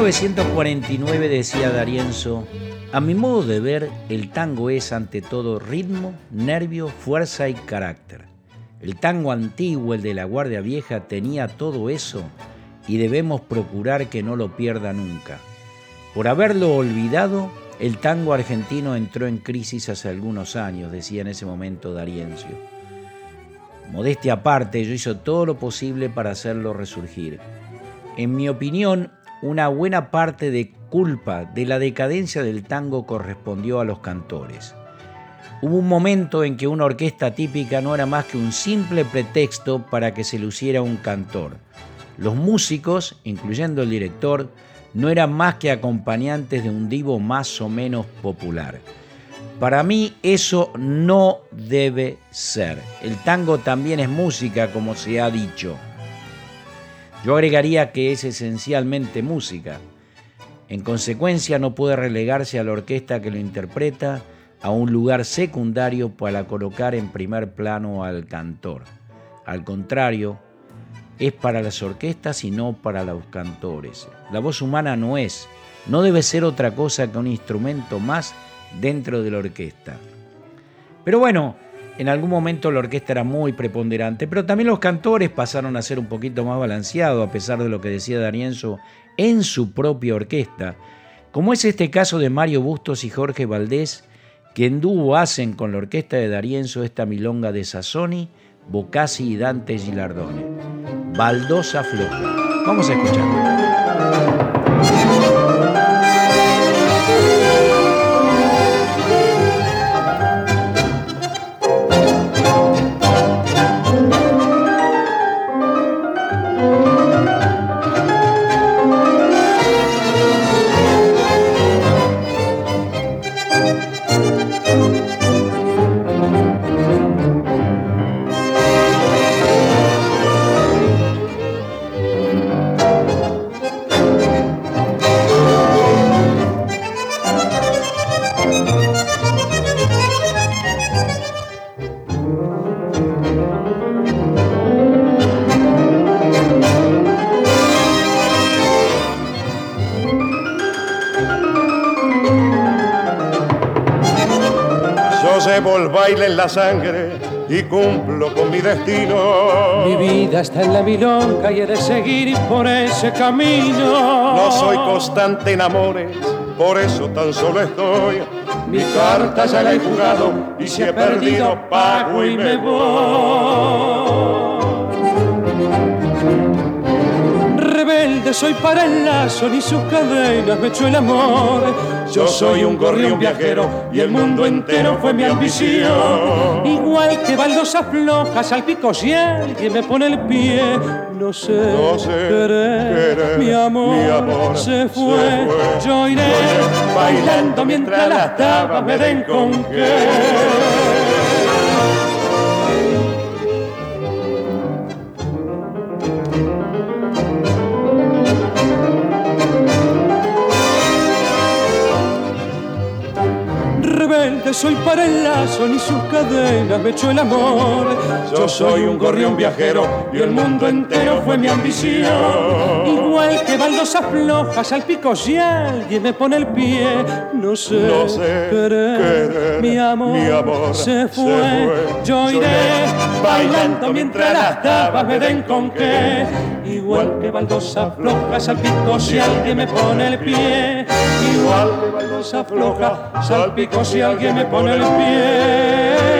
1949 decía Darienzo, a mi modo de ver, el tango es ante todo ritmo, nervio, fuerza y carácter. El tango antiguo, el de la Guardia Vieja, tenía todo eso y debemos procurar que no lo pierda nunca. Por haberlo olvidado, el tango argentino entró en crisis hace algunos años, decía en ese momento Dariencio. Modestia aparte, yo hizo todo lo posible para hacerlo resurgir. En mi opinión, una buena parte de culpa de la decadencia del tango correspondió a los cantores. Hubo un momento en que una orquesta típica no era más que un simple pretexto para que se luciera un cantor. Los músicos, incluyendo el director, no eran más que acompañantes de un divo más o menos popular. Para mí eso no debe ser. El tango también es música, como se ha dicho. Yo agregaría que es esencialmente música. En consecuencia, no puede relegarse a la orquesta que lo interpreta a un lugar secundario para colocar en primer plano al cantor. Al contrario, es para las orquestas y no para los cantores. La voz humana no es, no debe ser otra cosa que un instrumento más dentro de la orquesta. Pero bueno, en algún momento la orquesta era muy preponderante, pero también los cantores pasaron a ser un poquito más balanceados, a pesar de lo que decía Darienzo, en su propia orquesta, como es este caso de Mario Bustos y Jorge Valdés, que en dúo hacen con la orquesta de Darienzo esta milonga de Sassoni, Bocassi y Dante Gilardone. Baldosa Floja. Vamos a escuchar. en la sangre y cumplo con mi destino. Mi vida está en la milonga y he de seguir por ese camino. No soy constante en amores, por eso tan solo estoy. Mi carta ya la he jugado y si he perdido pago y me voy. Rebelde soy para el lazo, ni sus cadenas me echó el amor yo soy un gorrión viajero y el mundo entero fue mi ambición. Igual que baldosas flojas al pico si alguien me pone el pie. No sé, no sé mi, amor, se, fue. Yo iré bailando mientras las tabas me den con qué. Soy para el lazo, ni sus cadenas me echó el amor. Yo soy un gorrión viajero y el mundo entero fue mi ambición. Igual que baldosas flojas al pico si alguien me pone el pie, no sé, no sé mi, amor se, fue. Yo iré bailando mientras las tabas me den con qué. Igual que baldosas flojas al pico si alguien me pone el pie. Igual que baldosa floja, salpico si alguien me pone el pie.